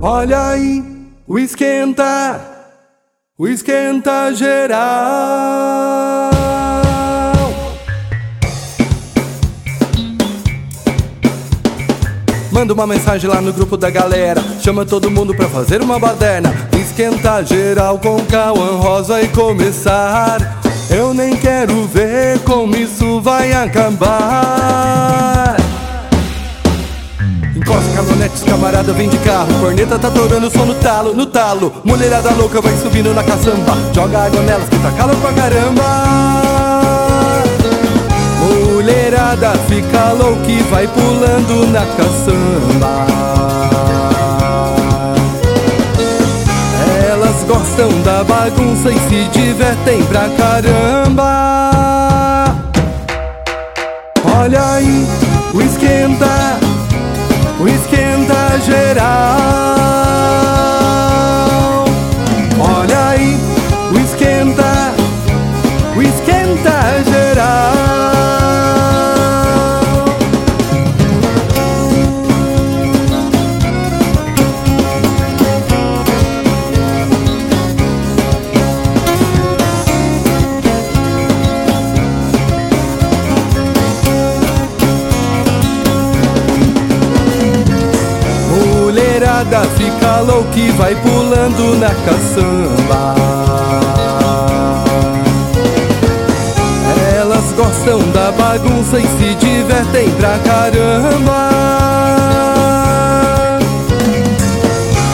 Olha aí, o esquenta, o esquenta geral. Manda uma mensagem lá no grupo da galera, chama todo mundo pra fazer uma baderna. Esquenta geral com Cauã Rosa vai começar. Eu nem quero ver como isso vai acabar. Encosta caminhonetes, camarada vem de carro. Corneta tá torando som no talo, no talo. Mulherada louca vai subindo na caçamba. Joga água nelas que tá calor pra caramba. Mulherada fica louca e vai pulando na caçamba. Elas gostam da bagunça e se divertem pra caramba mulherada fica louca e vai pulando na caçamba. Elas gostam da bagunça e se divertem pra caramba.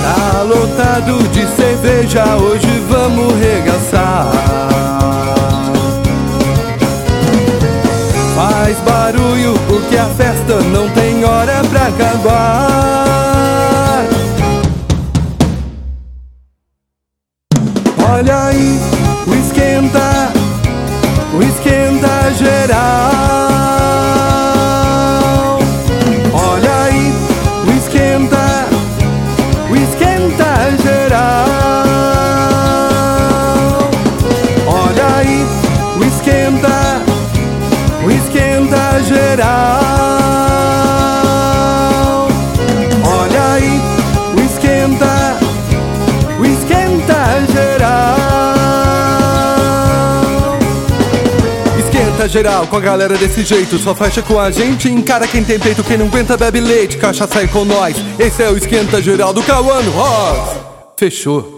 Tá lotado de cerveja, hoje vamos regaçar. Faz barulho porque a festa não tem hora pra acabar. Olha aí, Geral com a galera desse jeito. Só fecha com a gente, encara quem tem peito. Quem não aguenta bebe leite, cachaça aí com nós. Esse é o esquenta geral do Cauano Ross. Fechou.